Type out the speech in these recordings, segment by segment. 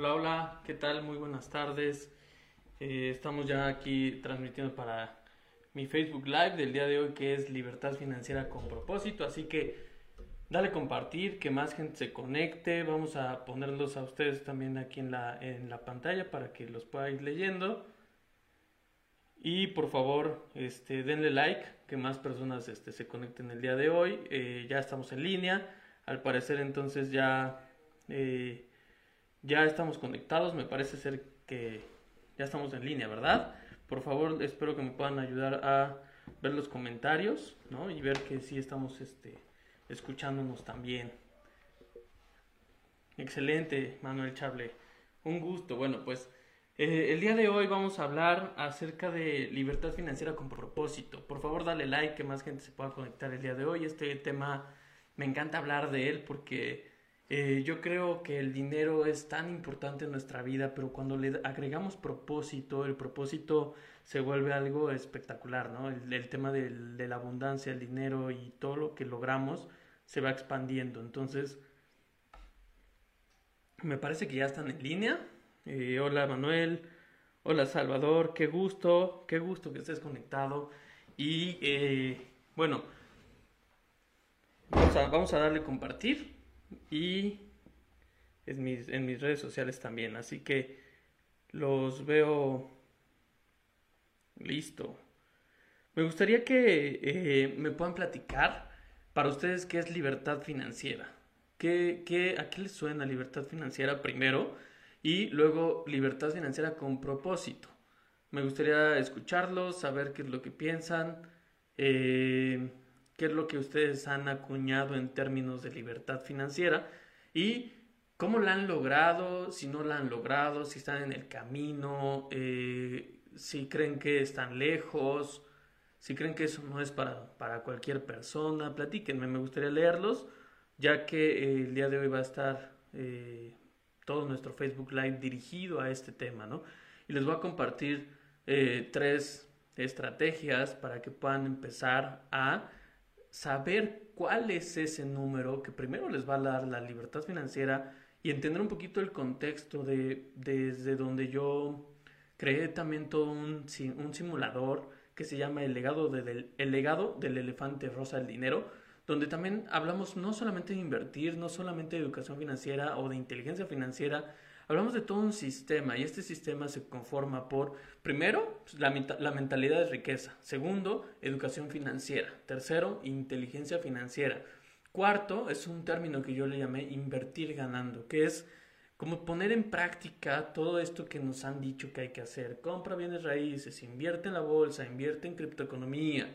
Hola, hola, ¿qué tal? Muy buenas tardes. Eh, estamos ya aquí transmitiendo para mi Facebook Live del día de hoy que es Libertad Financiera con propósito, así que dale compartir, que más gente se conecte, vamos a ponerlos a ustedes también aquí en la, en la pantalla para que los pueda ir leyendo. Y por favor, este, denle like, que más personas este, se conecten el día de hoy. Eh, ya estamos en línea. Al parecer entonces ya, eh, ya estamos conectados. Me parece ser que ya estamos en línea, ¿verdad? Por favor, espero que me puedan ayudar a ver los comentarios, ¿no? Y ver que sí estamos este, escuchándonos también. Excelente, Manuel Chable. Un gusto. Bueno, pues eh, el día de hoy vamos a hablar acerca de libertad financiera con propósito. Por favor, dale like, que más gente se pueda conectar el día de hoy. Este tema me encanta hablar de él porque eh, yo creo que el dinero es tan importante en nuestra vida, pero cuando le agregamos propósito, el propósito se vuelve algo espectacular, ¿no? El, tema de, la abundancia, el dinero y todo lo que logramos se va expandiendo. Entonces, me parece que ya están en línea. Eh, hola Manuel, hola Salvador, qué gusto, qué gusto que estés conectado. Y eh, bueno, vamos a, darle compartir y en mis, en mis redes sociales también. Así que los veo listo. Me gustaría que eh, me puedan platicar para ustedes qué es libertad financiera. ¿Qué, qué, ¿A qué les suena libertad financiera primero? y luego libertad financiera con propósito. Me gustaría escucharlos, saber qué es lo que piensan, eh, qué es lo que ustedes han acuñado en términos de libertad financiera y cómo la han logrado, si no la han logrado, si están en el camino, eh, si creen que están lejos, si creen que eso no es para, para cualquier persona, platíquenme, me gustaría leerlos, ya que eh, el día de hoy va a estar todo nuestro Facebook Live dirigido a este tema, ¿no? Y les voy a compartir eh, tres estrategias para que puedan empezar a saber cuál es ese número que primero les va a dar la libertad financiera y entender un poquito el contexto de desde donde yo creé también todo un, un simulador que se llama el legado, de, el legado del elefante rosa del dinero, donde también hablamos no solamente de invertir, no solamente de educación financiera o de inteligencia financiera, hablamos de todo un sistema y este sistema se conforma por, primero, pues, la, la, mentalidad de riqueza, segundo, educación financiera, tercero, inteligencia financiera, cuarto, es un término que yo le llamé invertir ganando, que es como poner en práctica todo esto que nos han dicho que hay que hacer, compra bienes raíces, invierte en la bolsa, invierte en criptoeconomía,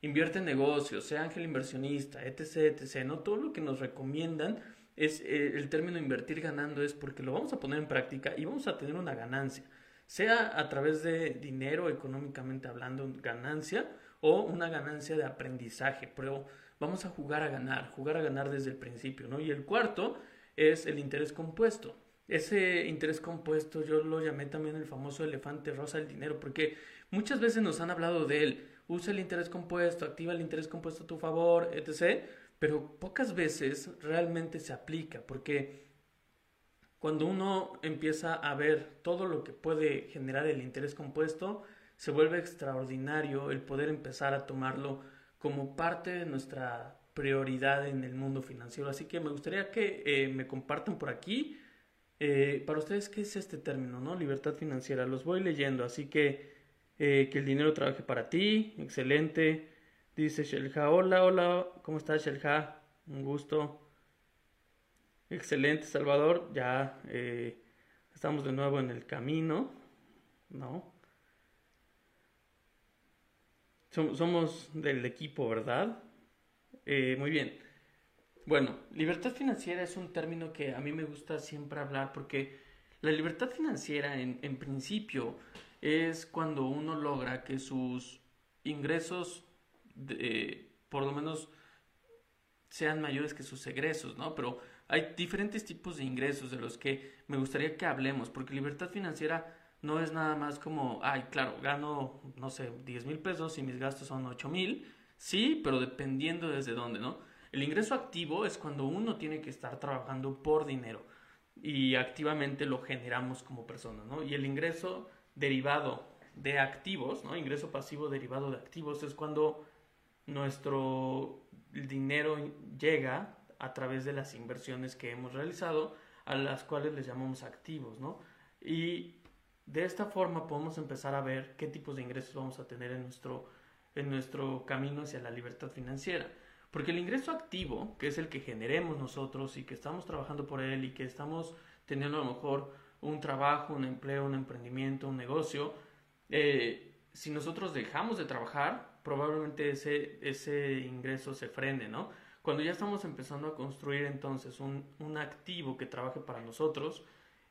invierte en negocios, sea ángel inversionista, etc, etc, ¿no? Todo lo que nos recomiendan es eh, el término invertir ganando es porque lo vamos a poner en práctica y vamos a tener una ganancia, sea a través de dinero económicamente hablando, ganancia o una ganancia de aprendizaje, pero vamos a jugar a ganar, jugar a ganar desde el principio, ¿no? Y el cuarto es el interés compuesto. Ese interés compuesto yo lo llamé también el famoso elefante rosa del dinero, porque muchas veces nos han hablado de él, usa el interés compuesto, activa el interés compuesto a tu favor, etc. Pero pocas veces realmente se aplica, porque cuando uno empieza a ver todo lo que puede generar el interés compuesto, se vuelve extraordinario el poder empezar a tomarlo como parte de nuestra prioridad en el mundo financiero. Así que me gustaría que eh, me compartan por aquí. Eh, para ustedes, ¿qué es este término, no? Libertad financiera. Los voy leyendo, así que eh, que el dinero trabaje para ti, excelente. Dice Shelja, hola, hola, ¿cómo estás Shelja? Un gusto. Excelente, Salvador, ya eh, estamos de nuevo en el camino, ¿no? Somos del equipo, ¿verdad? Eh, muy bien. Bueno, libertad financiera es un término que a mí me gusta siempre hablar porque la libertad financiera en, en principio es cuando uno logra que sus ingresos, por lo menos, sean mayores que sus egresos, ¿no? Pero hay diferentes tipos de ingresos de los que me gustaría que hablemos, porque libertad financiera no es nada más como, ay, claro, gano, no sé, 10 mil pesos y mis gastos son 8 mil, sí, pero dependiendo desde dónde, ¿no? El ingreso activo es cuando uno tiene que estar trabajando por dinero y activamente lo generamos como persona, ¿no? Y el ingreso derivado de activos, ¿no? Ingreso pasivo derivado de activos es cuando nuestro dinero llega a través de las inversiones que hemos realizado, a las cuales les llamamos activos, ¿no? Y de esta forma podemos empezar a ver qué tipos de ingresos vamos a tener en nuestro, en nuestro camino hacia la libertad financiera. Porque el ingreso activo, que es el que generemos nosotros y que estamos trabajando por él y que estamos teniendo a lo mejor un trabajo, un empleo, un emprendimiento, un negocio, eh, si nosotros dejamos de trabajar, probablemente ese, ese ingreso se frene, ¿no? Cuando ya estamos empezando a construir entonces un, un activo que trabaje para nosotros,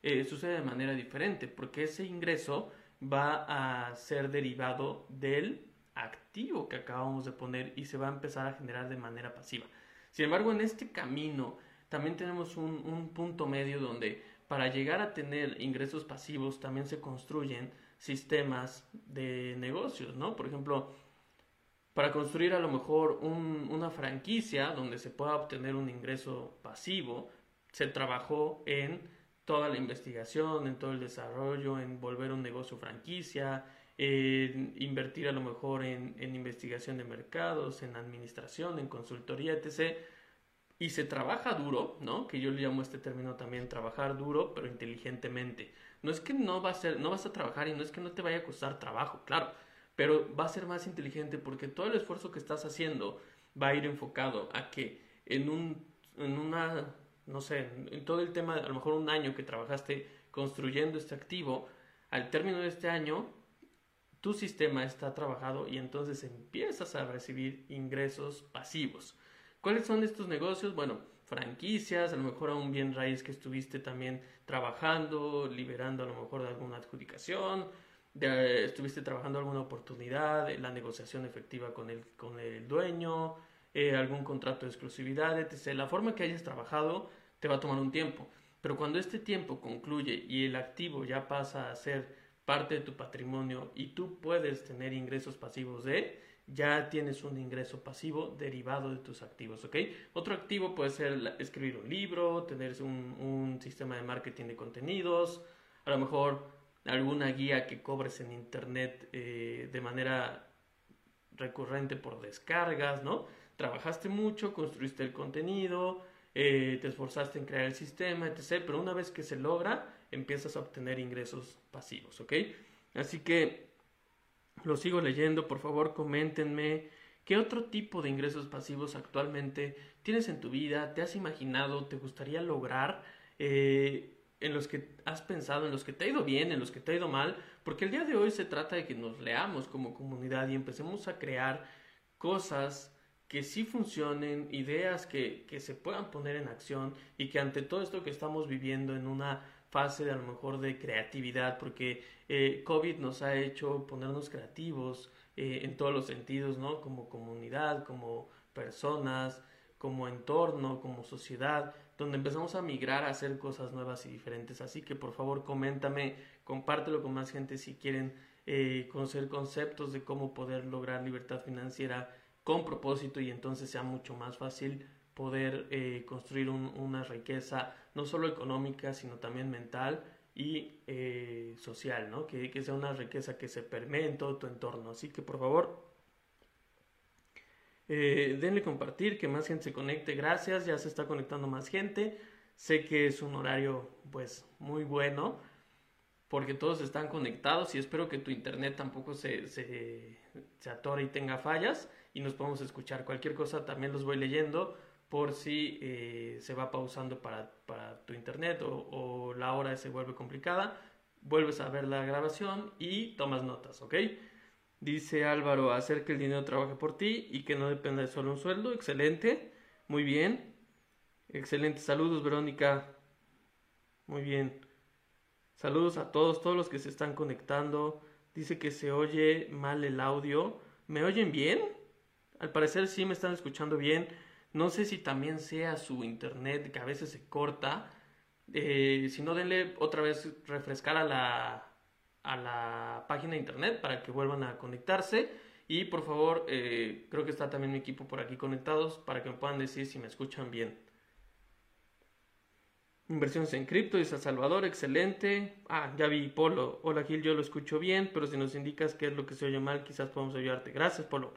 eh, sucede de manera diferente, porque ese ingreso va a ser derivado del activo que acabamos de poner y se va a empezar a generar de manera pasiva. Sin embargo, en este camino también tenemos un, un punto medio donde para llegar a tener ingresos pasivos también se construyen sistemas de negocios, ¿no? Por ejemplo, para construir a lo mejor un, una franquicia donde se pueda obtener un ingreso pasivo, se trabajó en toda la investigación, en todo el desarrollo, en volver un negocio franquicia, en invertir a lo mejor en, investigación de mercados, en administración, en consultoría, etc. Y se trabaja duro, ¿no? Que yo le llamo este término también trabajar duro, pero inteligentemente. No es que no, va a ser, no vas a trabajar y no es que no te vaya a costar trabajo, claro, pero va a ser más inteligente porque todo el esfuerzo que estás haciendo va a ir enfocado a que en, un, en una, no sé, en todo el tema, a lo mejor un año que trabajaste construyendo este activo, al término de este año tu sistema está trabajado y entonces empiezas a recibir ingresos pasivos. ¿Cuáles son estos negocios? Bueno, franquicias, a lo mejor a un bien raíz que estuviste también trabajando, liberando a lo mejor de alguna adjudicación, de, estuviste trabajando alguna oportunidad, la negociación efectiva con el, con el dueño, eh, algún contrato de exclusividad, etc. La forma que hayas trabajado te va a tomar un tiempo, pero cuando este tiempo concluye y el activo ya pasa a ser parte de tu patrimonio y tú puedes tener ingresos pasivos de, ya tienes un ingreso pasivo derivado de tus activos, ¿ok? Otro activo puede ser escribir un libro, tener un, un sistema de marketing de contenidos, a lo mejor alguna guía que cobres en internet eh, de manera recurrente por descargas, ¿no? Trabajaste mucho, construiste el contenido, eh, te esforzaste en crear el sistema, etc. Pero una vez que se logra, empiezas a obtener ingresos pasivos, ¿ok? Así que lo sigo leyendo, por favor, coméntenme qué otro tipo de ingresos pasivos actualmente tienes en tu vida, te has imaginado, te gustaría lograr, eh, en los que has pensado, en los que te ha ido bien, en los que te ha ido mal, porque el día de hoy se trata de que nos leamos como comunidad y empecemos a crear cosas que sí funcionen, ideas que, que se puedan poner en acción y que ante todo esto que estamos viviendo en una fase de a lo mejor de creatividad, porque eh, COVID nos ha hecho ponernos creativos eh, en todos los sentidos, ¿no? Como comunidad, como personas, como entorno, como sociedad, donde empezamos a migrar a hacer cosas nuevas y diferentes. Así que por favor coméntame, compártelo con más gente si quieren eh, conocer conceptos de cómo poder lograr libertad financiera con propósito y entonces sea mucho más fácil poder eh, construir una riqueza no solo económica, sino también mental y eh, social, ¿no? Que, que, sea una riqueza que se permee en todo tu entorno. Así que por favor, eh, denle compartir, que más gente se conecte. Gracias, ya se está conectando más gente. Sé que es un horario pues muy bueno porque todos están conectados y espero que tu internet tampoco se, se, se atore y tenga fallas y nos podemos escuchar. Cualquier cosa también los voy leyendo por si eh, se va pausando para, para tu internet o, o, la hora se vuelve complicada, vuelves a ver la grabación y tomas notas, ¿ok? Dice Álvaro, hacer que el dinero trabaje por ti y que no dependa de solo un sueldo, excelente, muy bien, excelente, saludos Verónica, muy bien, saludos a todos, todos los que se están conectando, dice que se oye mal el audio, ¿me oyen bien? Al parecer sí me están escuchando bien. No sé si también sea su internet que a veces se corta. Eh, si no, denle otra vez refrescar a la, a la página de internet para que vuelvan a conectarse. Y por favor, eh, creo que está también mi equipo por aquí conectados para que me puedan decir si me escuchan bien. Inversiones en cripto, dice Salvador, excelente. Ah, ya vi, Polo. Hola Gil, yo lo escucho bien, pero si nos indicas qué es lo que se oye mal, quizás podamos ayudarte. Gracias, Polo.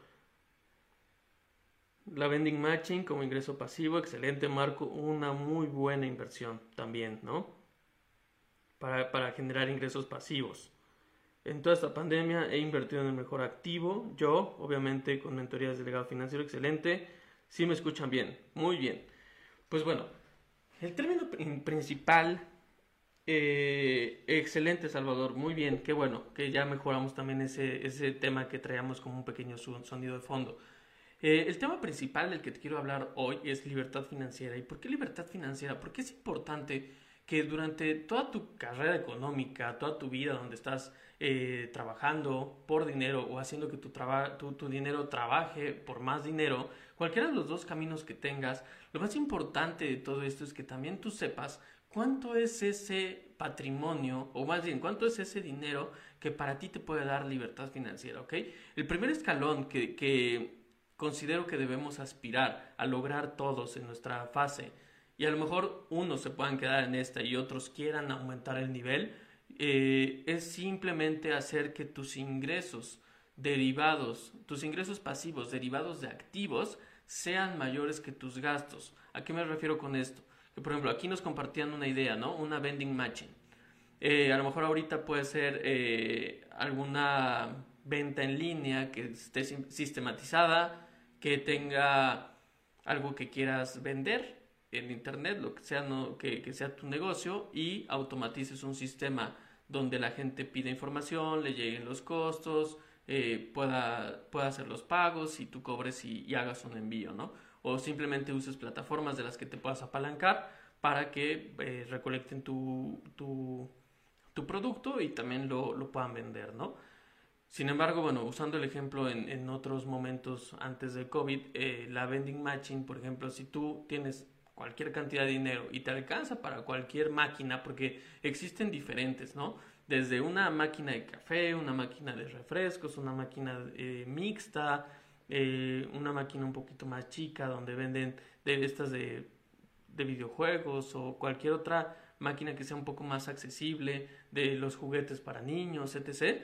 La vending matching como ingreso pasivo, excelente, Marco. Una muy buena inversión también, ¿no? Para, para generar ingresos pasivos. En toda esta pandemia he invertido en el mejor activo. Yo, obviamente, con mentorías de legado financiero, excelente. Si me escuchan bien, muy bien. Pues bueno, el término principal, eh, excelente Salvador, muy bien, qué bueno, que ya mejoramos también ese, ese tema que traíamos como un pequeño sonido de fondo. Eh, el tema principal del que te quiero hablar hoy es libertad financiera. ¿Y por qué libertad financiera? Porque es importante que durante toda tu carrera económica, toda tu vida donde estás eh, trabajando por dinero o haciendo que tu, tu, tu, dinero trabaje por más dinero, cualquiera de los dos caminos que tengas, lo más importante de todo esto es que también tú sepas cuánto es ese patrimonio, o más bien, cuánto es ese dinero que para ti te puede dar libertad financiera, ¿ok? El primer escalón que, que considero que debemos aspirar a lograr todos en nuestra fase, y a lo mejor unos se puedan quedar en esta y otros quieran aumentar el nivel, eh, es simplemente hacer que tus ingresos derivados, tus ingresos pasivos derivados de activos, sean mayores que tus gastos. ¿A qué me refiero con esto? Que por ejemplo, aquí nos compartían una idea, ¿no? Una vending machine. Eh, a lo mejor ahorita puede ser eh, alguna venta en línea que esté sistematizada, que tenga algo que quieras vender en internet, lo que sea, no, que, que sea tu negocio y automatices un sistema donde la gente pide información, le lleguen los costos, eh, pueda, pueda hacer los pagos y tú cobres y, hagas un envío, ¿no? O simplemente uses plataformas de las que te puedas apalancar para que eh, recolecten tu, tu, tu, producto y también lo, lo, puedan vender, ¿no? Sin embargo, bueno, usando el ejemplo en, en otros momentos antes del COVID, eh, la vending matching, por ejemplo, si tú tienes cualquier cantidad de dinero y te alcanza para cualquier máquina, porque existen diferentes, ¿no? Desde una máquina de café, una máquina de refrescos, una máquina eh, mixta, eh, una máquina un poquito más chica donde venden de estas de, de videojuegos o cualquier otra máquina que sea un poco más accesible, de los juguetes para niños, etc.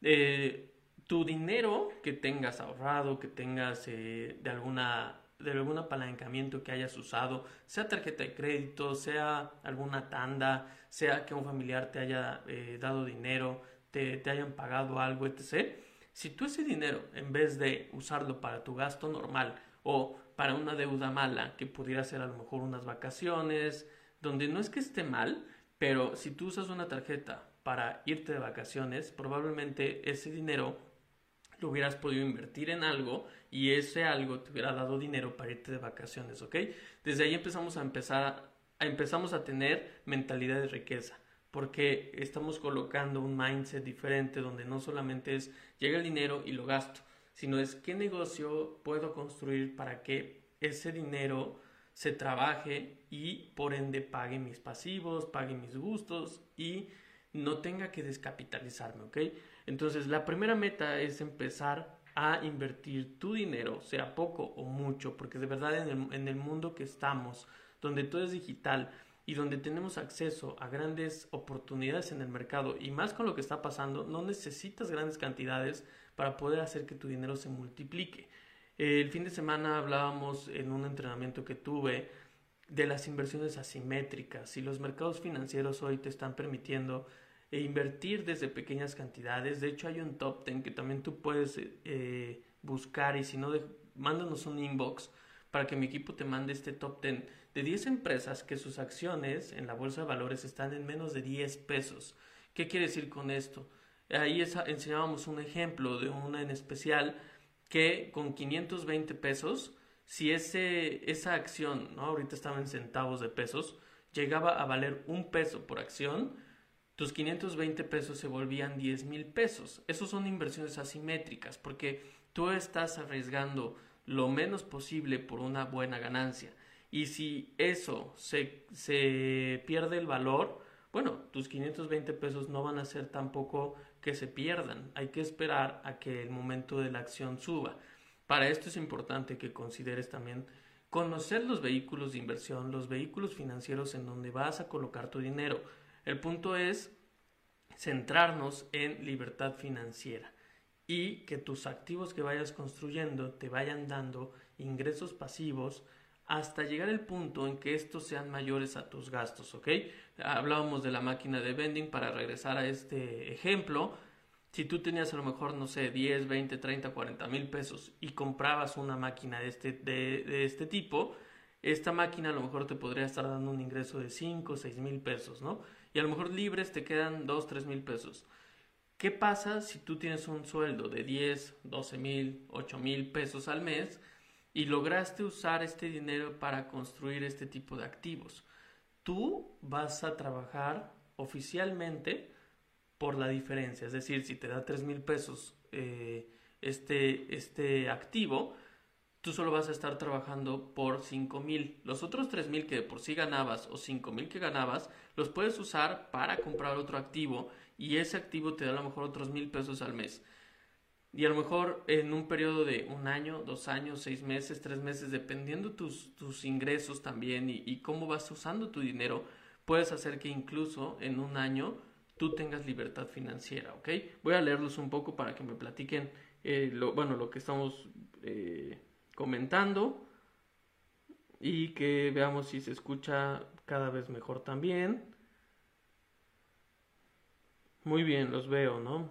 Eh, tu dinero que tengas ahorrado, que tengas de alguna de algún apalancamiento que hayas usado, sea tarjeta de crédito, sea alguna tanda, sea que un familiar te haya eh, dado dinero, te, te hayan pagado algo, etc. Si tú ese dinero, en vez de usarlo para tu gasto normal o para una deuda mala, que pudiera ser a lo mejor unas vacaciones, donde no es que esté mal, pero si tú usas una tarjeta para irte de vacaciones, probablemente ese dinero lo hubieras podido invertir en algo y ese algo te hubiera dado dinero para irte de vacaciones, ¿ok? Desde ahí empezamos a empezar, a, empezamos a tener mentalidad de riqueza, porque estamos colocando un mindset diferente donde no solamente es llega el dinero y lo gasto, sino es qué negocio puedo construir para que ese dinero se trabaje y por ende pague mis pasivos, pague mis gustos y no tenga que descapitalizarme, ¿ok? Entonces, la primera meta es empezar a invertir tu dinero, sea poco o mucho, porque de verdad en el, mundo que estamos, donde todo es digital y donde tenemos acceso a grandes oportunidades en el mercado y más con lo que está pasando, no necesitas grandes cantidades para poder hacer que tu dinero se multiplique. El fin de semana hablábamos en un entrenamiento que tuve de las inversiones asimétricas y los mercados financieros hoy te están permitiendo e invertir desde pequeñas cantidades. De hecho, hay un top 10 que también tú puedes eh, buscar y si no, mándanos un inbox para que mi equipo te mande este top 10 de 10 empresas que sus acciones en la bolsa de valores están en menos de 10 pesos. ¿Qué quiere decir con esto? Ahí enseñábamos un ejemplo de una en especial que con 520 pesos, si ese, esa acción, ¿no? ahorita estaba en centavos de pesos, llegaba a valer un peso por acción, tus 520 pesos se volvían 10 mil pesos. Esos son inversiones asimétricas porque tú estás arriesgando lo menos posible por una buena ganancia. Y si eso se, se pierde el valor, bueno, tus 520 pesos no van a ser tampoco que se pierdan. Hay que esperar a que el momento de la acción suba. Para esto es importante que consideres también conocer los vehículos de inversión, los vehículos financieros en donde vas a colocar tu dinero. El punto es centrarnos en libertad financiera y que tus activos que vayas construyendo te vayan dando ingresos pasivos hasta llegar al punto en que estos sean mayores a tus gastos, ¿ok? Hablábamos de la máquina de vending para regresar a este ejemplo. Si tú tenías a lo mejor, no sé, 10, 20, 30, 40 mil pesos y comprabas una máquina de este, de, este tipo, esta máquina a lo mejor te podría estar dando un ingreso de 5, 6 mil pesos, ¿no? Y a lo mejor libres te quedan 2, 3 mil pesos. ¿Qué pasa si tú tienes un sueldo de 10, 12 mil, 8 mil pesos al mes y lograste usar este dinero para construir este tipo de activos? Tú vas a trabajar oficialmente por la diferencia, es decir, si te da 3 mil pesos eh, este, este activo, tú solo vas a estar trabajando por 5 mil. Los otros 3 mil que de por sí ganabas o 5 mil que ganabas, los puedes usar para comprar otro activo y ese activo te da a lo mejor otros mil pesos al mes. Y a lo mejor en un periodo de un año, dos años, seis meses, tres meses, dependiendo tus, tus ingresos también y, cómo vas usando tu dinero, puedes hacer que incluso en un año tú tengas libertad financiera, ¿ok? Voy a leerlos un poco para que me platiquen eh, lo, bueno, lo que estamos eh, comentando y que veamos si se escucha cada vez mejor también. Muy bien, los veo, ¿no?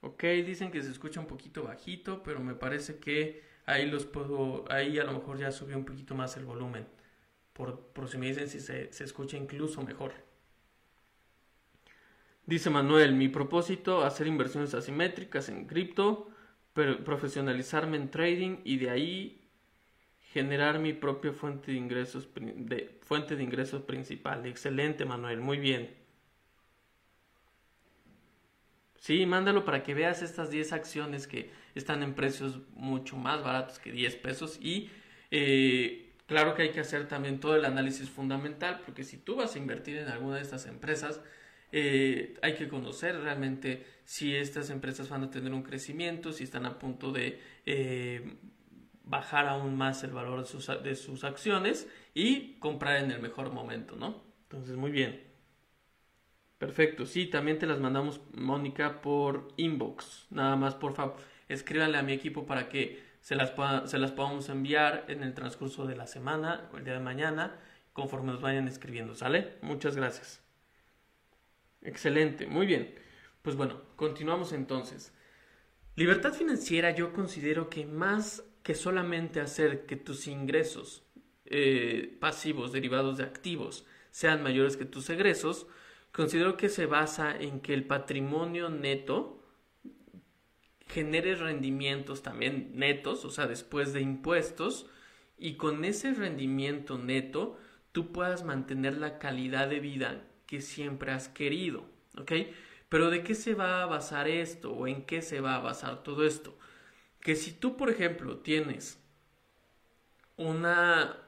Ok, dicen que se escucha un poquito bajito, pero me parece que ahí los puedo, ahí a lo mejor ya subió un poquito más el volumen. Por, por si me dicen si se, se escucha incluso mejor. Dice Manuel, mi propósito, hacer inversiones asimétricas en cripto, profesionalizarme en trading y de ahí generar mi propia fuente de ingresos, de, fuente de ingresos principal. Excelente, Manuel, muy bien. Sí, mándalo para que veas estas 10 acciones que están en precios mucho más baratos que 10 pesos y eh, claro que hay que hacer también todo el análisis fundamental porque si tú vas a invertir en alguna de estas empresas, eh, hay que conocer realmente si estas empresas van a tener un crecimiento, si están a punto de eh, bajar aún más el valor de sus, acciones y comprar en el mejor momento, ¿no? Entonces, muy bien. Perfecto, sí, también te las mandamos, Mónica, por inbox. Nada más, por favor, escríbanle a mi equipo para que se las, se las podamos enviar en el transcurso de la semana o el día de mañana, conforme nos vayan escribiendo, ¿sale? Muchas gracias. Excelente, muy bien. Pues bueno, continuamos entonces. Libertad financiera yo considero que más que solamente hacer que tus ingresos eh, pasivos derivados de activos sean mayores que tus egresos, considero que se basa en que el patrimonio neto genere rendimientos también netos, o sea, después de impuestos, y con ese rendimiento neto tú puedas mantener la calidad de vida que siempre has querido, ¿ok? Pero ¿de qué se va a basar esto o en qué se va a basar todo esto? Que si tú, por ejemplo, tienes una,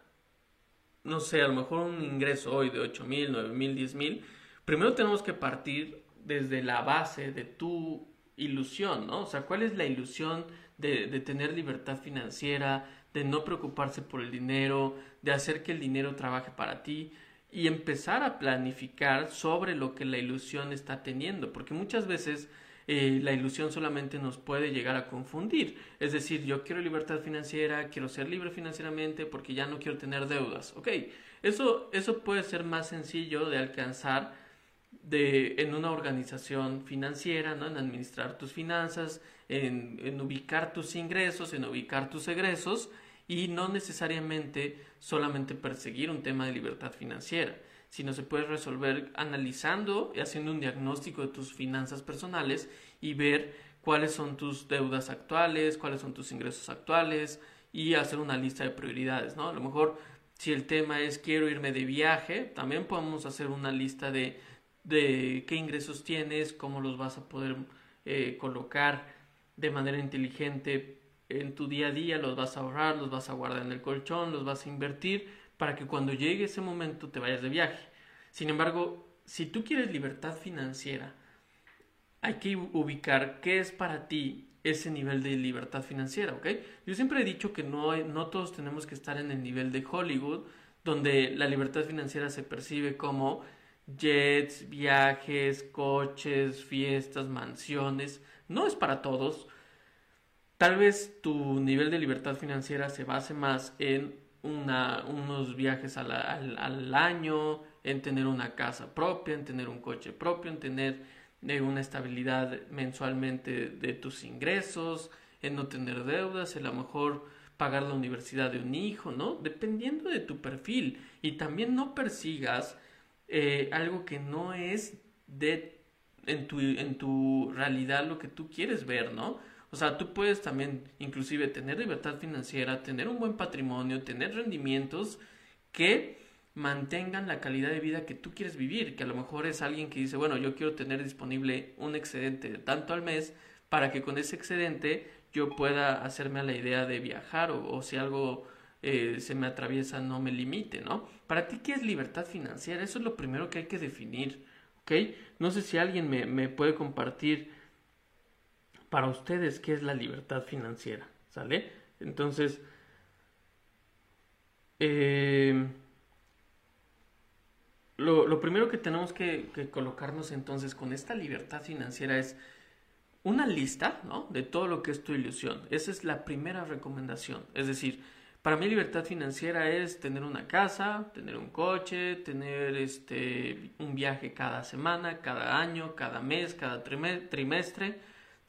no sé, a lo mejor un ingreso hoy de 8 mil, 9 mil, 10 mil, primero tenemos que partir desde la base de tu ilusión, ¿no? O sea, ¿cuál es la ilusión de, de tener libertad financiera, de no preocuparse por el dinero, de hacer que el dinero trabaje para ti? Y empezar a planificar sobre lo que la ilusión está teniendo, porque muchas veces eh, la ilusión solamente nos puede llegar a confundir. Es decir, yo quiero libertad financiera, quiero ser libre financieramente porque ya no quiero tener deudas. Ok, eso, eso puede ser más sencillo de alcanzar de, en una organización financiera, ¿no? en administrar tus finanzas, en, en ubicar tus ingresos, en ubicar tus egresos y no necesariamente solamente perseguir un tema de libertad financiera, sino se puede resolver analizando y haciendo un diagnóstico de tus finanzas personales y ver cuáles son tus deudas actuales, cuáles son tus ingresos actuales y hacer una lista de prioridades, ¿no? A lo mejor si el tema es quiero irme de viaje, también podemos hacer una lista de, de qué ingresos tienes, cómo los vas a poder eh, colocar de manera inteligente en tu día a día, los vas a ahorrar, los vas a guardar en el colchón, los vas a invertir para que cuando llegue ese momento te vayas de viaje. Sin embargo, si tú quieres libertad financiera, hay que ubicar qué es para ti ese nivel de libertad financiera, ¿ok? Yo siempre he dicho que no, no todos tenemos que estar en el nivel de Hollywood, donde la libertad financiera se percibe como jets, viajes, coches, fiestas, mansiones. No es para todos. Tal vez tu nivel de libertad financiera se base más en una, unos viajes al, al, año, en tener una casa propia, en tener un coche propio, en tener eh, una estabilidad mensualmente de tus ingresos, en no tener deudas, en a lo mejor pagar la universidad de un hijo, ¿no? Dependiendo de tu perfil. Y también no persigas eh, algo que no es de en tu, en tu realidad lo que tú quieres ver, ¿no? O sea, tú puedes también inclusive tener libertad financiera, tener un buen patrimonio, tener rendimientos que mantengan la calidad de vida que tú quieres vivir, que a lo mejor es alguien que dice, bueno, yo quiero tener disponible un excedente de tanto al mes para que con ese excedente yo pueda hacerme a la idea de viajar o, si algo eh, se me atraviesa no me limite, ¿no? Para ti, ¿qué es libertad financiera? Eso es lo primero que hay que definir, ¿ok? No sé si alguien me, me puede compartir para ustedes qué es la libertad financiera, ¿sale? Entonces, eh, lo, primero que tenemos que, colocarnos entonces con esta libertad financiera es una lista, ¿no? De todo lo que es tu ilusión. Esa es la primera recomendación. Es decir, para mí libertad financiera es tener una casa, tener un coche, tener este un viaje cada semana, cada año, cada mes, cada trimestre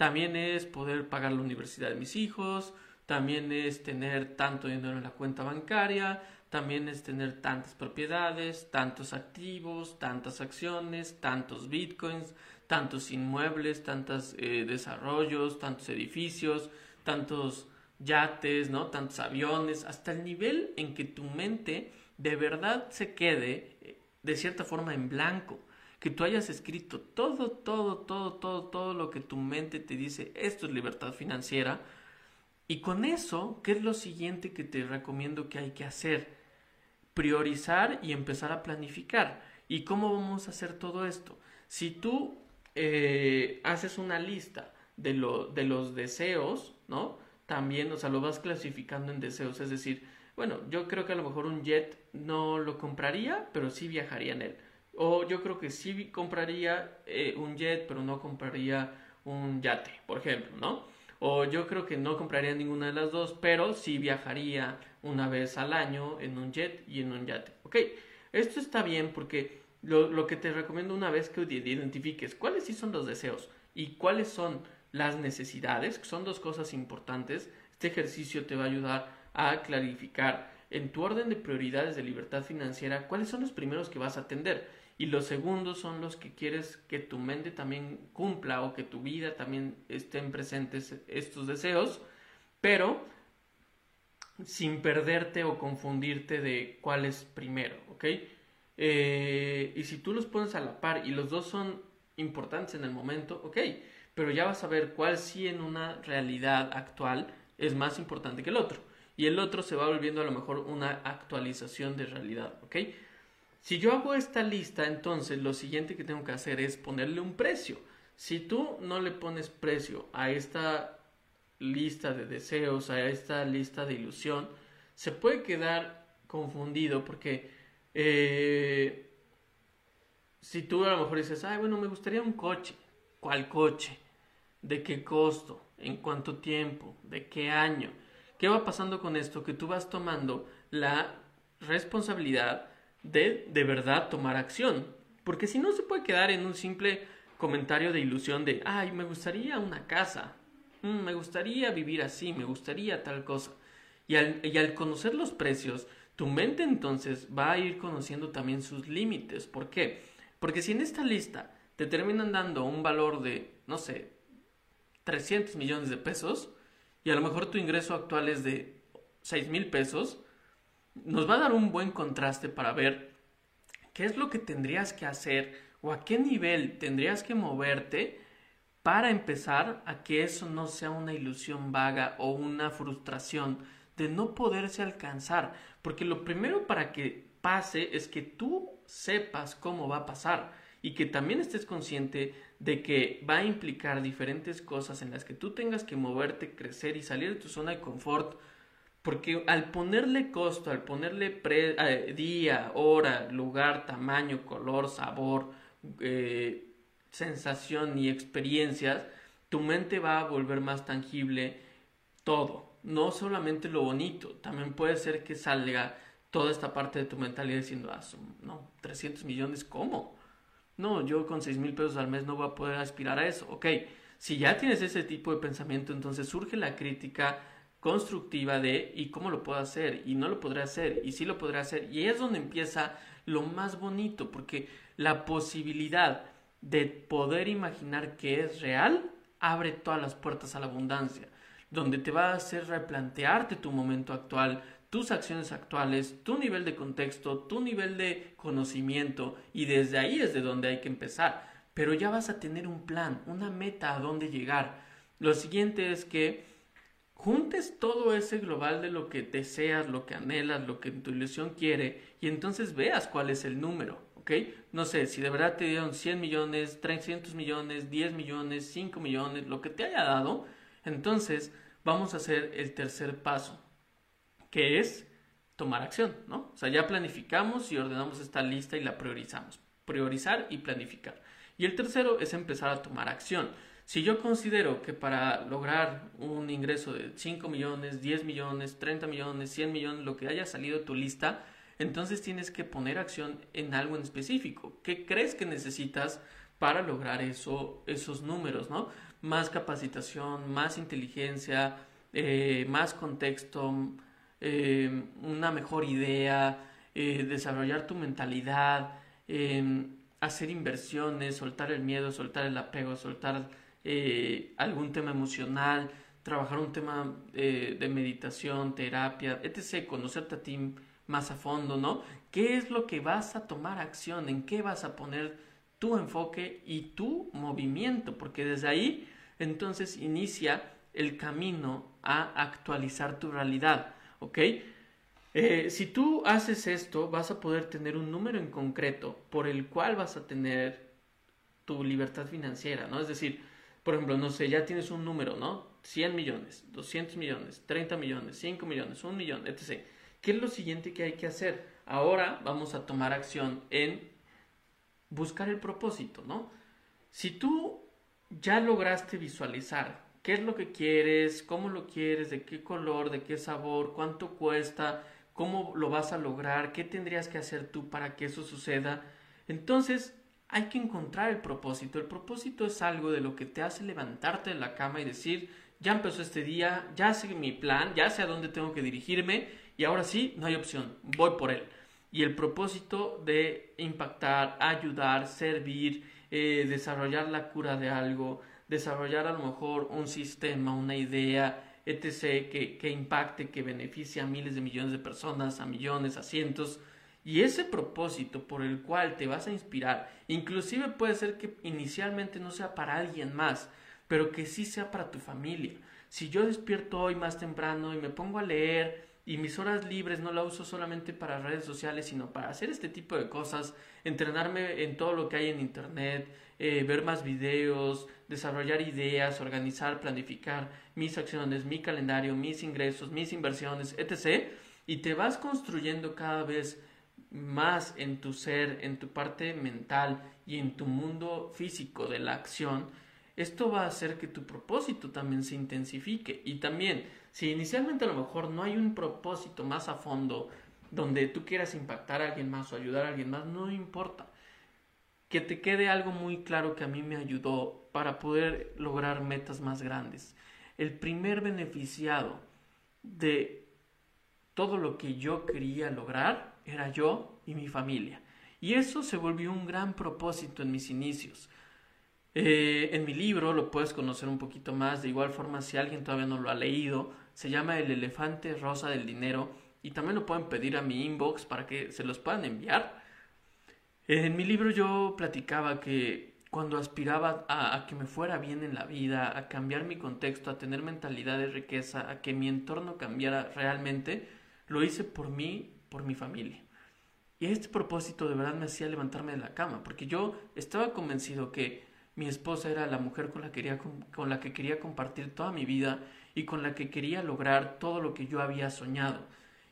también es poder pagar la universidad de mis hijos, también es tener tanto dinero en la cuenta bancaria, también es tener tantas propiedades, tantos activos, tantas acciones, tantos bitcoins, tantos inmuebles, tantos eh, desarrollos, tantos edificios, tantos yates, ¿no? Tantos aviones, hasta el nivel en que tu mente de verdad se quede eh, de cierta forma en blanco que tú hayas escrito todo, todo, todo, todo, todo lo que tu mente te dice, esto es libertad financiera. Y con eso, ¿qué es lo siguiente que te recomiendo que hay que hacer? Priorizar y empezar a planificar. ¿Y cómo vamos a hacer todo esto? Si tú eh, haces una lista de, lo, de los deseos, ¿no? También, o sea, lo vas clasificando en deseos. Es decir, bueno, yo creo que a lo mejor un jet no lo compraría, pero sí viajaría en él. O yo creo que sí compraría eh, un jet, pero no compraría un yate, por ejemplo, ¿no? O yo creo que no compraría ninguna de las dos, pero sí viajaría una vez al año en un jet y en un yate. Ok, esto está bien porque lo, lo que te recomiendo una vez que identifiques cuáles sí son los deseos y cuáles son las necesidades, que son dos cosas importantes, este ejercicio te va a ayudar a clarificar en tu orden de prioridades de libertad financiera cuáles son los primeros que vas a atender y los segundos son los que quieres que tu mente también cumpla o que tu vida también estén presentes estos deseos, pero sin perderte o confundirte de cuál es primero, ¿ok? Eh, y si tú los pones a la par y los dos son importantes en el momento, ok, pero ya vas a ver cuál sí en una realidad actual es más importante que el otro. Y el otro se va volviendo a lo mejor una actualización de realidad, ¿ok? Si yo hago esta lista, entonces lo siguiente que tengo que hacer es ponerle un precio. Si tú no le pones precio a esta lista de deseos, a esta lista de ilusión, se puede quedar confundido porque eh, si tú a lo mejor dices, ay, bueno, me gustaría un coche, ¿cuál coche? ¿De qué costo? ¿En cuánto tiempo? ¿De qué año? ¿Qué va pasando con esto? Que tú vas tomando la responsabilidad de de verdad tomar acción. Porque si no se puede quedar en un simple comentario de ilusión de, ay, me gustaría una casa, mm, me gustaría vivir así, me gustaría tal cosa. Y al, y al conocer los precios, tu mente entonces va a ir conociendo también sus límites. ¿Por qué? Porque si en esta lista te terminan dando un valor de, no sé, 300 millones de pesos, y a lo mejor tu ingreso actual es de 6 mil pesos, nos va a dar un buen contraste para ver qué es lo que tendrías que hacer o a qué nivel tendrías que moverte para empezar a que eso no sea una ilusión vaga o una frustración de no poderse alcanzar. Porque lo primero para que pase es que tú sepas cómo va a pasar. y que también estés consciente de que va a implicar diferentes cosas en las que tú tengas que moverte, crecer y salir de tu zona de confort. Porque al ponerle costo, al ponerle eh, día, hora, lugar, tamaño, color, sabor, eh, sensación y experiencias, tu mente va a volver más tangible todo. No solamente lo bonito, también puede ser que salga toda esta parte de tu mentalidad diciendo, ah, no, 300 millones, ¿cómo? No, yo con 6 mil pesos al mes no voy a poder aspirar a eso. Ok, si ya tienes ese tipo de pensamiento, entonces surge la crítica constructiva de ¿y cómo lo puedo hacer? Y no lo podré hacer, y sí lo podré hacer. Y es donde empieza lo más bonito, porque la posibilidad de poder imaginar que es real abre todas las puertas a la abundancia, donde te va a hacer replantearte tu momento actual, tus acciones actuales, tu nivel de contexto, tu nivel de conocimiento y desde ahí es de donde hay que empezar. Pero ya vas a tener un plan, una meta a dónde llegar. Lo siguiente es que juntes todo ese global de lo que deseas, lo que anhelas, lo que tu ilusión quiere y entonces veas cuál es el número, ¿ok? No sé, si de verdad te dieron 100 millones, 300 millones, 10 millones, 5 millones, lo que te haya dado, entonces vamos a hacer el tercer paso que es tomar acción, ¿no? O sea, ya planificamos y ordenamos esta lista y la priorizamos. Priorizar y planificar. Y el tercero es empezar a tomar acción. Si yo considero que para lograr un ingreso de 5 millones, 10 millones, 30 millones, 100 millones, lo que haya salido de tu lista, entonces tienes que poner acción en algo en específico. ¿Qué crees que necesitas para lograr eso, esos números, ¿no? Más capacitación, más inteligencia, eh, más contexto, eh, una mejor idea, eh, desarrollar tu mentalidad, hacer inversiones, soltar el miedo, soltar el apego, soltar eh, algún tema emocional, trabajar un tema de meditación, terapia, etc., conocerte a ti más a fondo, ¿no? ¿Qué es lo que vas a tomar acción? ¿En qué vas a poner tu enfoque y tu movimiento? Porque desde ahí entonces inicia el camino a actualizar tu realidad. ¿ok? Eh, si tú haces esto, vas a poder tener un número en concreto por el cual vas a tener tu libertad financiera, ¿no? Es decir, por ejemplo, no sé, ya tienes un número, ¿no? 100 millones, 200 millones, 30 millones, 5 millones, 1 millón, etc. ¿Qué es lo siguiente que hay que hacer? Ahora vamos a tomar acción en buscar el propósito, ¿no? Si tú ya lograste visualizar qué es lo que quieres, cómo lo quieres, de qué color, de qué sabor, cuánto cuesta, cómo lo vas a lograr, qué tendrías que hacer tú para que eso suceda. Entonces, hay que encontrar el propósito. El propósito es algo de lo que te hace levantarte de la cama y decir, ya empezó este día, ya sé mi plan, ya sé a dónde tengo que dirigirme y ahora sí, no hay opción, voy por él. Y el propósito de impactar, ayudar, servir, eh, desarrollar la cura de algo, desarrollar a lo mejor un sistema, una idea, etc., que, que impacte, que beneficie a miles de millones de personas, a millones, a cientos. Y ese propósito por el cual te vas a inspirar, inclusive puede ser que inicialmente no sea para alguien más, pero que sí sea para tu familia. Si yo despierto hoy más temprano y me pongo a leer y mis horas libres no la uso solamente para redes sociales, sino para hacer este tipo de cosas, entrenarme en todo lo que hay en Internet, eh, ver más videos, desarrollar ideas, organizar, planificar mis acciones, mi calendario, mis ingresos, mis inversiones, etc. Y te vas construyendo cada vez más en tu ser, en tu parte mental y en tu mundo físico de la acción, esto va a hacer que tu propósito también se intensifique. Y también, si inicialmente a lo mejor no hay un propósito más a fondo donde tú quieras impactar a alguien más o ayudar a alguien más, no importa que te quede algo muy claro que a mí me ayudó para poder lograr metas más grandes. El primer beneficiado de todo lo que yo quería lograr era yo y mi familia. Y eso se volvió un gran propósito en mis inicios. Eh, en mi libro lo puedes conocer un poquito más, de igual forma si alguien todavía no lo ha leído, se llama El elefante rosa del dinero y también lo pueden pedir a mi inbox para que se los puedan enviar. En mi libro yo platicaba que cuando aspiraba a, que me fuera bien en la vida, a cambiar mi contexto, a tener mentalidad de riqueza, a que mi entorno cambiara realmente, lo hice por mí, por mi familia. Y este propósito de verdad me hacía levantarme de la cama, porque yo estaba convencido que mi esposa era la mujer con la, quería, con la que quería compartir toda mi vida y con la que quería lograr todo lo que yo había soñado.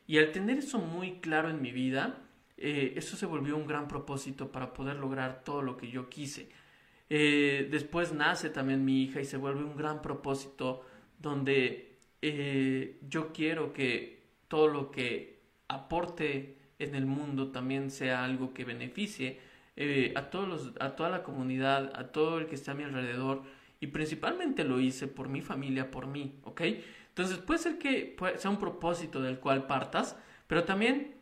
Y al tener eso muy claro en mi vida, eh, eso se volvió un gran propósito para poder lograr todo lo que yo quise. Eh, después nace también mi hija y se vuelve un gran propósito donde eh, yo quiero que todo lo que aporte en el mundo también sea algo que beneficie a, todos los, a toda la comunidad, a todo el que está a mi alrededor y principalmente lo hice por mi familia, por mí, ¿ok? Entonces puede ser que sea un propósito del cual partas, pero también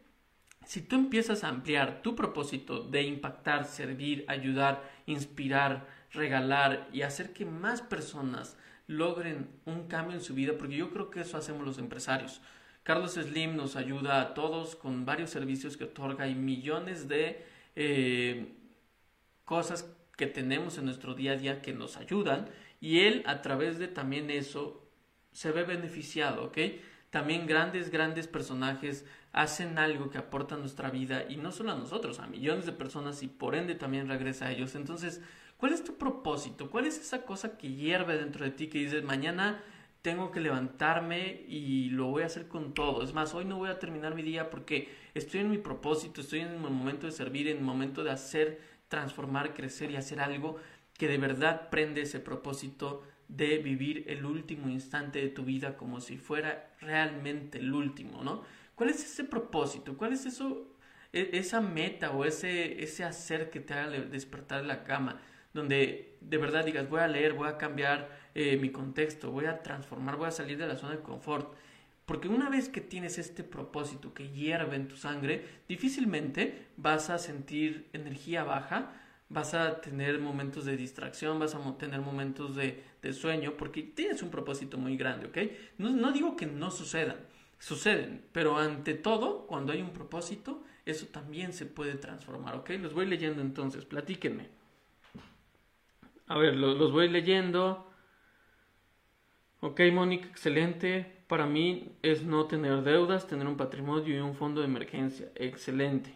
si tú empiezas a ampliar tu propósito de impactar, servir, ayudar, inspirar, regalar y hacer que más personas logren un cambio en su vida, porque yo creo que eso hacemos los empresarios. Carlos Slim nos ayuda a todos con varios servicios que otorga y millones de eh, cosas que tenemos en nuestro día a día que nos ayudan y él a través de también eso se ve beneficiado, ¿ok? También grandes, grandes personajes hacen algo que aporta a nuestra vida y no solo a nosotros, a millones de personas y por ende también regresa a ellos. Entonces, ¿cuál es tu propósito? ¿Cuál es esa cosa que hierve dentro de ti que dices, mañana tengo que levantarme y lo voy a hacer con todo? Es más, hoy no voy a terminar mi día porque estoy en mi propósito, estoy en el momento de servir, en el momento de hacer, transformar, crecer y hacer algo que de verdad prende ese propósito de vivir el último instante de tu vida como si fuera realmente el último, ¿no? ¿Cuál es ese propósito? ¿Cuál es eso, e, esa meta o ese, ese hacer que te haga despertar de la cama? Donde de verdad digas, voy a leer, voy a cambiar eh, mi contexto, voy a transformar, voy a salir de la zona de confort. Porque una vez que tienes este propósito que hierve en tu sangre, difícilmente vas a sentir energía baja, vas a tener momentos de distracción, vas a tener momentos de, sueño, porque tienes un propósito muy grande, ¿ok? No, no digo que no sucedan, suceden, pero ante todo, cuando hay un propósito, eso también se puede transformar, ¿ok? Los voy leyendo entonces, platíquenme. A ver, los, voy leyendo. Ok, Mónica, excelente. Para mí es no tener deudas, tener un patrimonio y un fondo de emergencia. Excelente.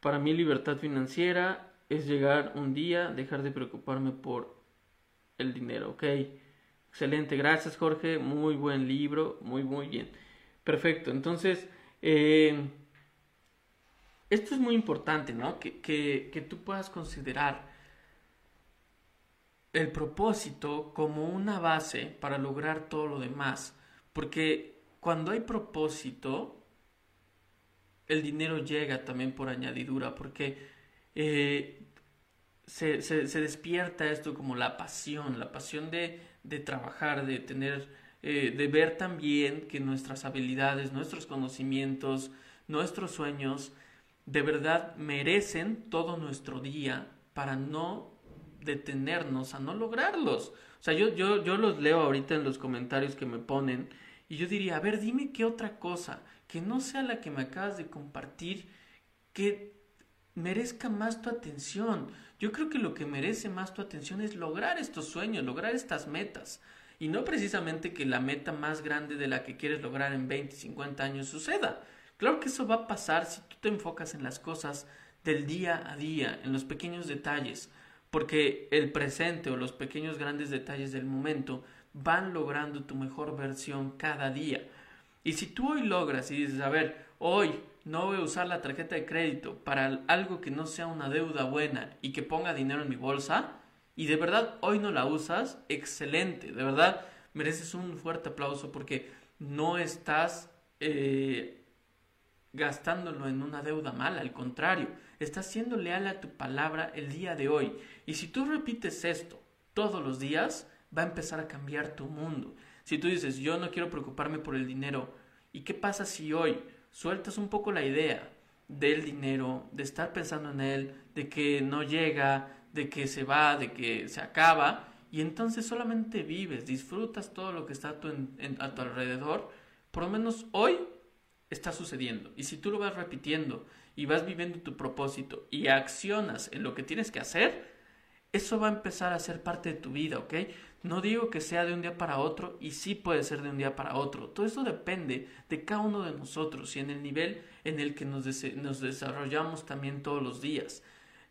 Para mí libertad financiera es llegar un día, dejar de preocuparme por el dinero, ¿ok? Excelente, gracias Jorge, muy buen libro, muy, muy bien. Perfecto, entonces, eh, esto es muy importante, ¿no? Que, que, que tú puedas considerar el propósito como una base para lograr todo lo demás, porque cuando hay propósito, el dinero llega también por añadidura, porque eh, se, se, despierta esto como la pasión, la pasión de, de trabajar, de tener, eh, de ver también que nuestras habilidades, nuestros conocimientos, nuestros sueños, de verdad merecen todo nuestro día para no detenernos a no lograrlos. O sea, yo, yo, yo los leo ahorita en los comentarios que me ponen y yo diría, a ver, dime qué otra cosa, que no sea la que me acabas de compartir, que merezca más tu atención. Yo creo que lo que merece más tu atención es lograr estos sueños, lograr estas metas. Y no precisamente que la meta más grande de la que quieres lograr en 20, 50 años suceda. Claro que eso va a pasar si tú te enfocas en las cosas del día a día, en los pequeños detalles, porque el presente o los pequeños grandes detalles del momento van logrando tu mejor versión cada día. Y si tú hoy logras y dices, a ver, hoy no voy a usar la tarjeta de crédito para algo que no sea una deuda buena y que ponga dinero en mi bolsa, y de verdad hoy no la usas, excelente, de verdad mereces un fuerte aplauso porque no estás eh, gastándolo en una deuda mala, al contrario, estás siendo leal a tu palabra el día de hoy. Y si tú repites esto todos los días, va a empezar a cambiar tu mundo. Si tú dices, yo no quiero preocuparme por el dinero, ¿y qué pasa si hoy sueltas un poco la idea del dinero, de estar pensando en él, de que no llega, de que se va, de que se acaba, y entonces solamente vives, disfrutas todo lo que está a tu, alrededor, por lo menos hoy está sucediendo. Y si tú lo vas repitiendo y vas viviendo tu propósito y accionas en lo que tienes que hacer, eso va a empezar a ser parte de tu vida, ¿ok? No digo que sea de un día para otro y sí puede ser de un día para otro. Todo eso depende de cada uno de nosotros y en el nivel en el que nos, nos desarrollamos también todos los días.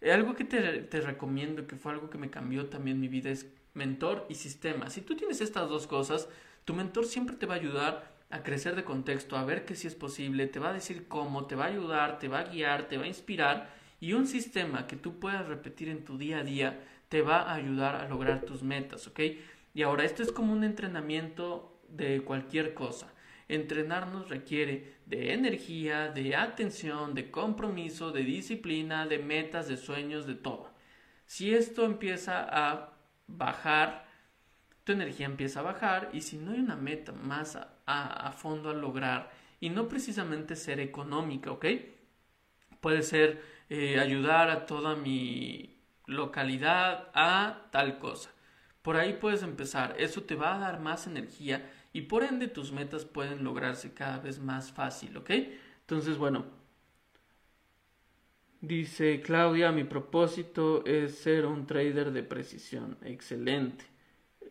Eh, algo que te, te, recomiendo, que fue algo que me cambió también mi vida, es mentor y sistema. Si tú tienes estas dos cosas, tu mentor siempre te va a ayudar a crecer de contexto, a ver que si es posible, te va a decir cómo, te va a ayudar, te va a guiar, te va a inspirar y un sistema que tú puedas repetir en tu día a día te va a ayudar a lograr tus metas, ¿ok? Y ahora, esto es como un entrenamiento de cualquier cosa. Entrenarnos requiere de energía, de atención, de compromiso, de disciplina, de metas, de sueños, de todo. Si esto empieza a bajar, tu energía empieza a bajar y si no hay una meta más a, fondo a lograr y no precisamente ser económica, ¿ok? Puede ser eh, ayudar a toda mi localidad a tal cosa. Por ahí puedes empezar, eso te va a dar más energía y por ende tus metas pueden lograrse cada vez más fácil, ¿ok? Entonces, bueno, dice Claudia, mi propósito es ser un trader de precisión, excelente.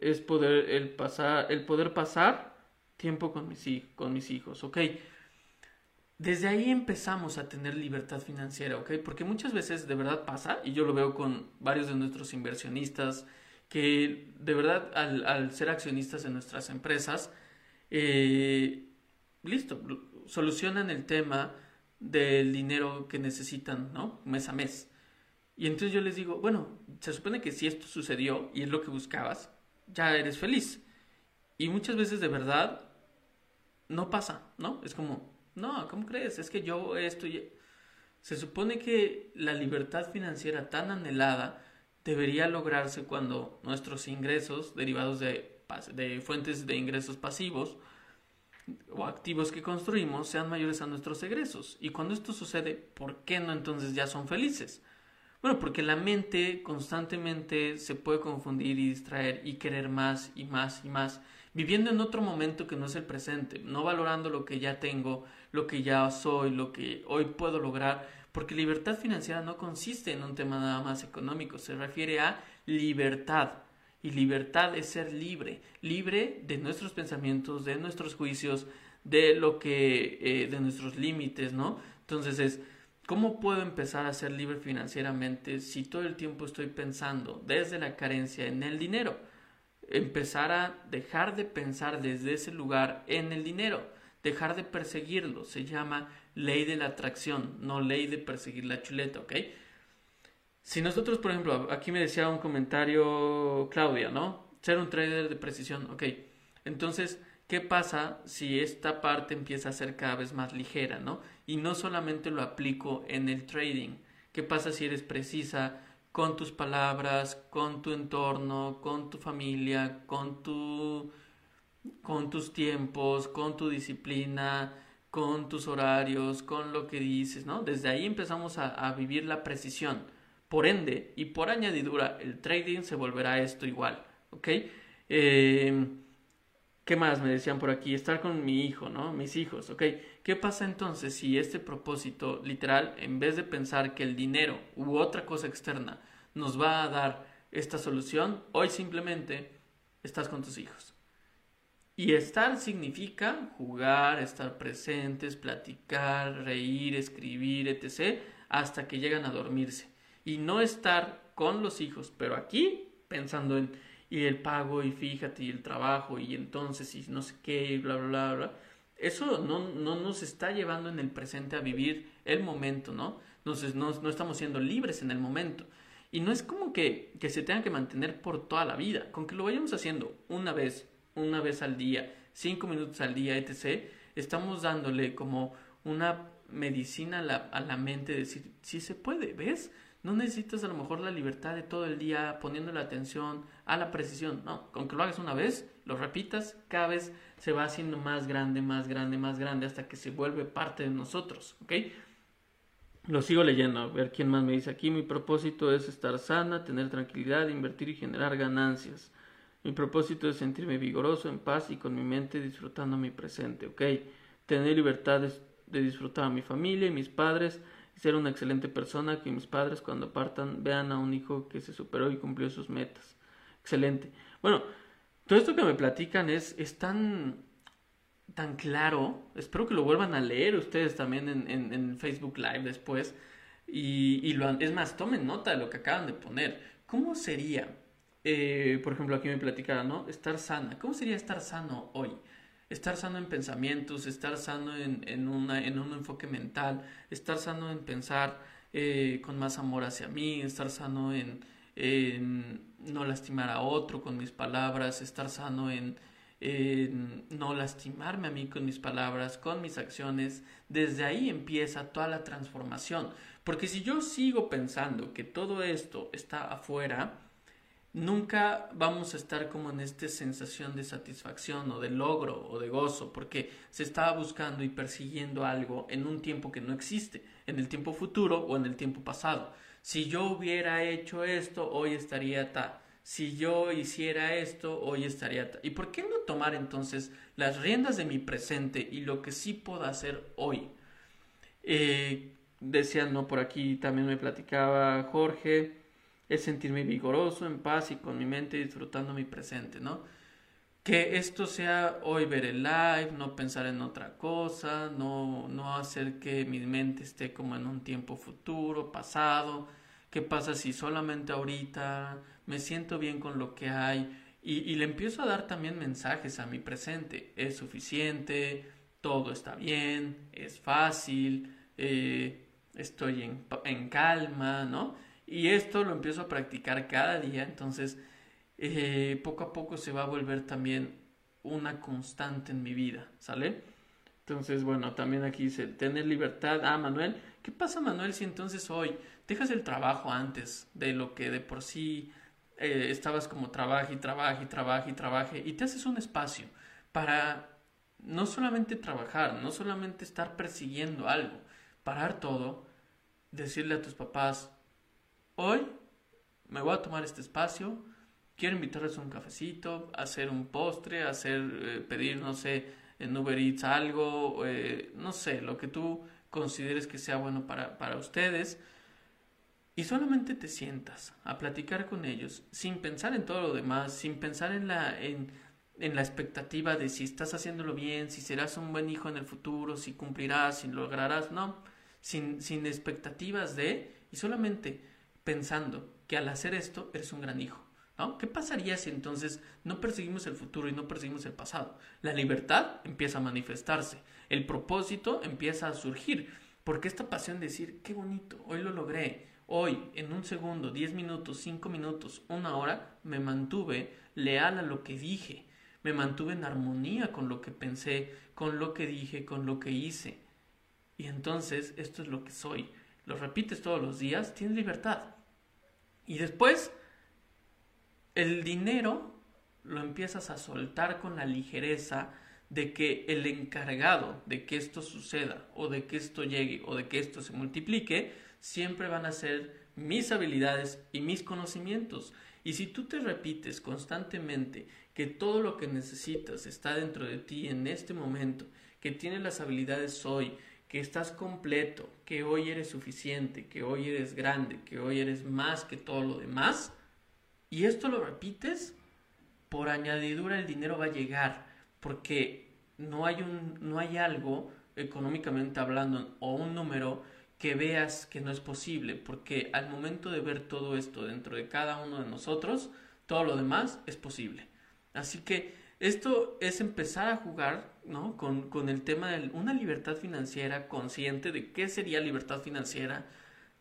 Es poder, el, pasar, el poder pasar tiempo con mis, con mis hijos, ¿ok? desde ahí empezamos a tener libertad financiera, ¿ok? Porque muchas veces de verdad pasa, y yo lo veo con varios de nuestros inversionistas, que de verdad al, ser accionistas en nuestras empresas, eh, listo, solucionan el tema del dinero que necesitan, ¿no? Mes a mes. Y entonces yo les digo, bueno, se supone que si esto sucedió y es lo que buscabas, ya eres feliz. Y muchas veces de verdad no pasa, ¿no? Es como, no, ¿cómo crees? Es que yo esto... Se supone que la libertad financiera tan anhelada debería lograrse cuando nuestros ingresos derivados de, de fuentes de ingresos pasivos o activos que construimos sean mayores a nuestros egresos. Y cuando esto sucede, ¿por qué no entonces ya son felices? Bueno, porque la mente constantemente se puede confundir y distraer y querer más y más y más, viviendo en otro momento que no es el presente, no valorando lo que ya tengo, lo que ya soy, lo que hoy puedo lograr, porque libertad financiera no consiste en un tema nada más económico, se refiere a libertad. Y libertad es ser libre, libre de nuestros pensamientos, de nuestros juicios, de lo que, eh, de nuestros límites, ¿no? Entonces es, ¿cómo puedo empezar a ser libre financieramente si todo el tiempo estoy pensando desde la carencia en el dinero? Empezar a dejar de pensar desde ese lugar en el dinero dejar de perseguirlo. Se llama ley de la atracción, no ley de perseguir la chuleta, ¿ok? Si nosotros, por ejemplo, aquí me decía un comentario Claudia, ¿no? Ser un trader de precisión, ok. Entonces, ¿qué pasa si esta parte empieza a ser cada vez más ligera, ¿no? Y no solamente lo aplico en el trading. ¿Qué pasa si eres precisa con tus palabras, con tu entorno, con tu familia, con tu con tus tiempos, con tu disciplina, con tus horarios, con lo que dices, ¿no? Desde ahí empezamos a, vivir la precisión. Por ende, y por añadidura, el trading se volverá esto igual, ¿ok? Em, ¿Qué más me decían por aquí? Estar con mi hijo, ¿no? Mis hijos, ¿ok? ¿Qué pasa entonces si este propósito literal, en vez de pensar que el dinero u otra cosa externa nos va a dar esta solución, hoy simplemente estás con tus hijos? Y estar significa jugar, estar presentes, platicar, reír, escribir, etc., hasta que llegan a dormirse. Y no estar con los hijos, pero aquí pensando en y el pago y fíjate y el trabajo y entonces y no sé qué y bla bla bla. Eso no, no nos está llevando en el presente a vivir el momento, ¿no? Entonces no, no estamos siendo libres en el momento. Y no es como que, que se tenga que mantener por toda la vida. Con que lo vayamos haciendo una vez, una vez al día, cinco minutos al día, etc., estamos dándole como una medicina a la, a la mente, decir, si se puede, ¿ves? No necesitas a lo mejor la libertad de todo el día poniendo la atención a la precisión. No, con que lo hagas una vez, lo repitas, cada vez se va haciendo más grande, más grande, más grande hasta que se vuelve parte de nosotros, ¿ok? Lo sigo leyendo, a ver quién más me dice aquí. Mi propósito es estar sana, tener tranquilidad, invertir y generar ganancias. Mi propósito es sentirme vigoroso, en paz y con mi mente disfrutando mi presente, ¿ok? Tener libertad de, disfrutar a mi familia y mis padres, ser una excelente persona, que mis padres cuando partan vean a un hijo que se superó y cumplió sus metas. Excelente. Bueno, todo esto que me platican es, es tan, tan claro. Espero que lo vuelvan a leer ustedes también en, en, Facebook Live después. Y, y lo, es más, tomen nota de lo que acaban de poner. ¿Cómo sería, eh, por ejemplo, aquí me platicara, ¿no? Estar sana. ¿Cómo sería estar sano hoy? Estar sano en pensamientos, estar sano en, en, una, en un enfoque mental, estar sano en pensar eh, con más amor hacia mí, estar sano en, no lastimar a otro con mis palabras, estar sano en, en, no lastimarme a mí con mis palabras, con mis acciones. Desde ahí empieza toda la transformación. Porque si yo sigo pensando que todo esto está afuera, nunca vamos a estar como en esta sensación de satisfacción o de logro o de gozo, porque se está buscando y persiguiendo algo en un tiempo que no existe, en el tiempo futuro o en el tiempo pasado. Si yo hubiera hecho esto, hoy estaría ta. Si yo hiciera esto, hoy estaría ta. ¿Y por qué no tomar entonces las riendas de mi presente y lo que sí puedo hacer hoy? Eh, decían, ¿no? Por aquí también me platicaba Jorge, es sentirme vigoroso, en paz y con mi mente disfrutando mi presente, ¿no? Que esto sea hoy ver el live, no pensar en otra cosa, no, no hacer que mi mente esté como en un tiempo futuro, pasado. ¿Qué pasa si solamente ahorita me siento bien con lo que hay? Y, le empiezo a dar también mensajes a mi presente. Es suficiente, todo está bien, es fácil, eh, estoy en, en calma, ¿no? Y esto lo empiezo a practicar cada día, entonces eh, poco a poco se va a volver también una constante en mi vida, ¿sale? Entonces, bueno, también aquí dice, tener libertad. Ah, Manuel, ¿qué pasa, Manuel, si entonces hoy dejas el trabajo antes de lo que de por sí eh, estabas como trabaja y trabaja y trabaja y trabaja y te haces un espacio para no solamente trabajar, no solamente estar persiguiendo algo, parar todo, decirle a tus papás, Hoy me voy a tomar este espacio, quiero invitarles a un cafecito, hacer un postre, hacer, eh, pedir, no sé, en Uber Eats algo, eh, no sé, lo que tú consideres que sea bueno para, para ustedes. Y solamente te sientas a platicar con ellos, sin pensar en todo lo demás, sin pensar en la, en, en la expectativa de si estás haciéndolo bien, si serás un buen hijo en el futuro, si cumplirás, si lograrás, no, sin, sin expectativas de, y solamente pensando que al hacer esto eres un gran hijo. ¿no? ¿Qué pasaría si entonces no perseguimos el futuro y no perseguimos el pasado? La libertad empieza a manifestarse, el propósito empieza a surgir, porque esta pasión de decir, qué bonito, hoy lo logré, hoy, en un segundo, diez minutos, cinco minutos, una hora, me mantuve leal a lo que dije, me mantuve en armonía con lo que pensé, con lo que dije, con lo que hice. Y entonces esto es lo que soy lo repites todos los días, tienes libertad. Y después, el dinero lo empiezas a soltar con la ligereza de que el encargado de que esto suceda o de que esto llegue o de que esto se multiplique, siempre van a ser mis habilidades y mis conocimientos. Y si tú te repites constantemente que todo lo que necesitas está dentro de ti en este momento, que tienes las habilidades hoy, que estás completo, que hoy eres suficiente, que hoy eres grande, que hoy eres más que todo lo demás, y esto lo repites, por añadidura el dinero va a llegar, porque no hay, un, no hay algo económicamente hablando o un número que veas que no es posible, porque al momento de ver todo esto dentro de cada uno de nosotros, todo lo demás es posible. Así que esto es empezar a jugar ¿no? con, con el tema de una libertad financiera consciente de qué sería libertad financiera,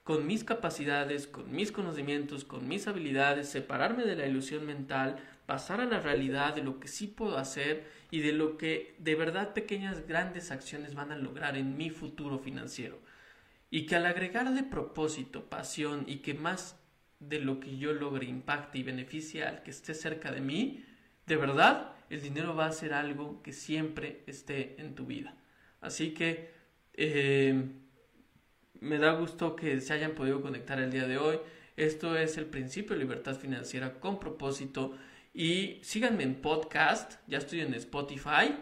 con mis capacidades, con mis conocimientos, con mis habilidades, separarme de la ilusión mental, pasar a la realidad de lo que sí puedo hacer y de lo que de verdad pequeñas grandes acciones van a lograr en mi futuro financiero. Y que al agregar de propósito, pasión y que más de lo que yo logre impacte y beneficie al que esté cerca de mí, de verdad el dinero va a ser algo que siempre esté en tu vida. Así que eh, me da gusto que se hayan podido conectar el día de hoy. Esto es el principio de libertad financiera con propósito. Y síganme en podcast, ya estoy en Spotify.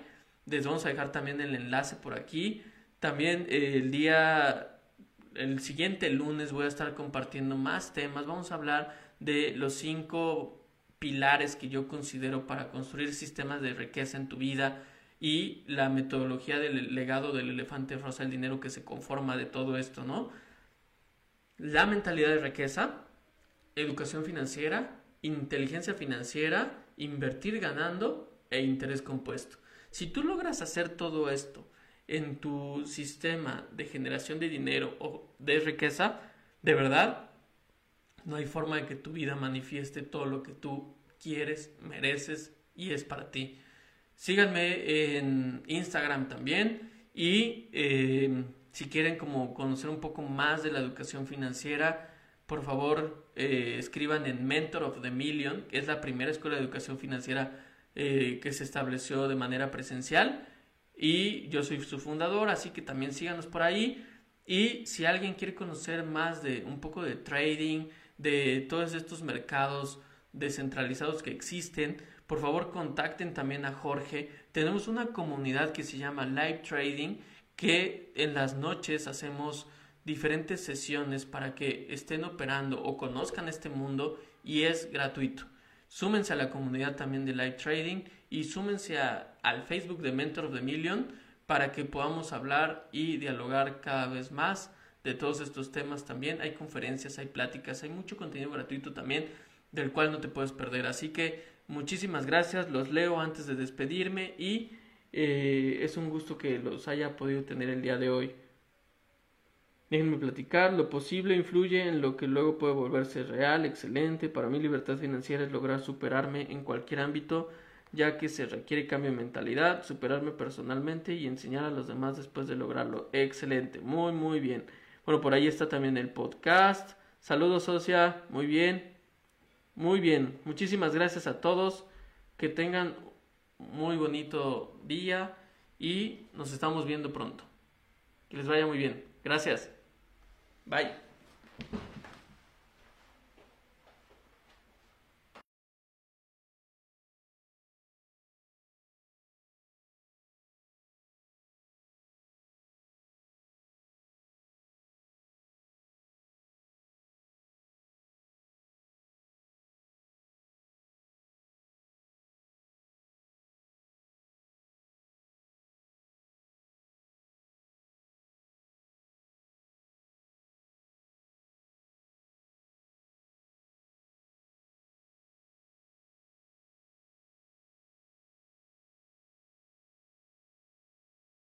Les vamos a dejar también el enlace por aquí. También eh, el día el siguiente lunes voy a estar compartiendo más temas. Vamos a hablar de los cinco pilares que yo considero para construir sistemas de riqueza en tu vida y la metodología del legado del elefante rosa, el dinero que se conforma de todo esto, ¿no? La mentalidad de riqueza, educación financiera, inteligencia financiera, invertir ganando e interés compuesto. Si tú logras hacer todo esto en tu sistema de generación de dinero o de riqueza, de verdad, no hay forma de que tu vida manifieste todo lo que tú quieres, mereces y es para ti. Síganme en Instagram también y eh, si quieren como conocer un poco más de la educación financiera, por favor eh, escriban en Mentor of the Million, que es la primera escuela de educación financiera eh, que se estableció de manera presencial y yo soy su fundador, así que también síganos por ahí. Y si alguien quiere conocer más de un poco de trading, de todos estos mercados descentralizados que existen, por favor contacten también a Jorge. Tenemos una comunidad que se llama Live Trading, que en las noches hacemos diferentes sesiones para que estén operando o conozcan este mundo y es gratuito. Súmense a la comunidad también de Live Trading y súmense al Facebook de Mentor of the Million para que podamos hablar y dialogar cada vez más de todos estos temas también. Hay conferencias, hay pláticas, hay mucho contenido gratuito también del cual no te puedes perder. Así que muchísimas gracias, los leo antes de despedirme y eh, es un gusto que los haya podido tener el día de hoy. Déjenme platicar, lo posible influye en lo que luego puede volverse real, excelente. Para mí libertad financiera es lograr superarme en cualquier ámbito, ya que se requiere cambio de mentalidad, superarme personalmente y enseñar a los demás después de lograrlo. Excelente, muy muy bien. Bueno, por ahí está también el podcast. Saludos, socia, muy bien. Muy bien, muchísimas gracias a todos. Que tengan muy bonito día y nos estamos viendo pronto. Que les vaya muy bien. Gracias. Bye.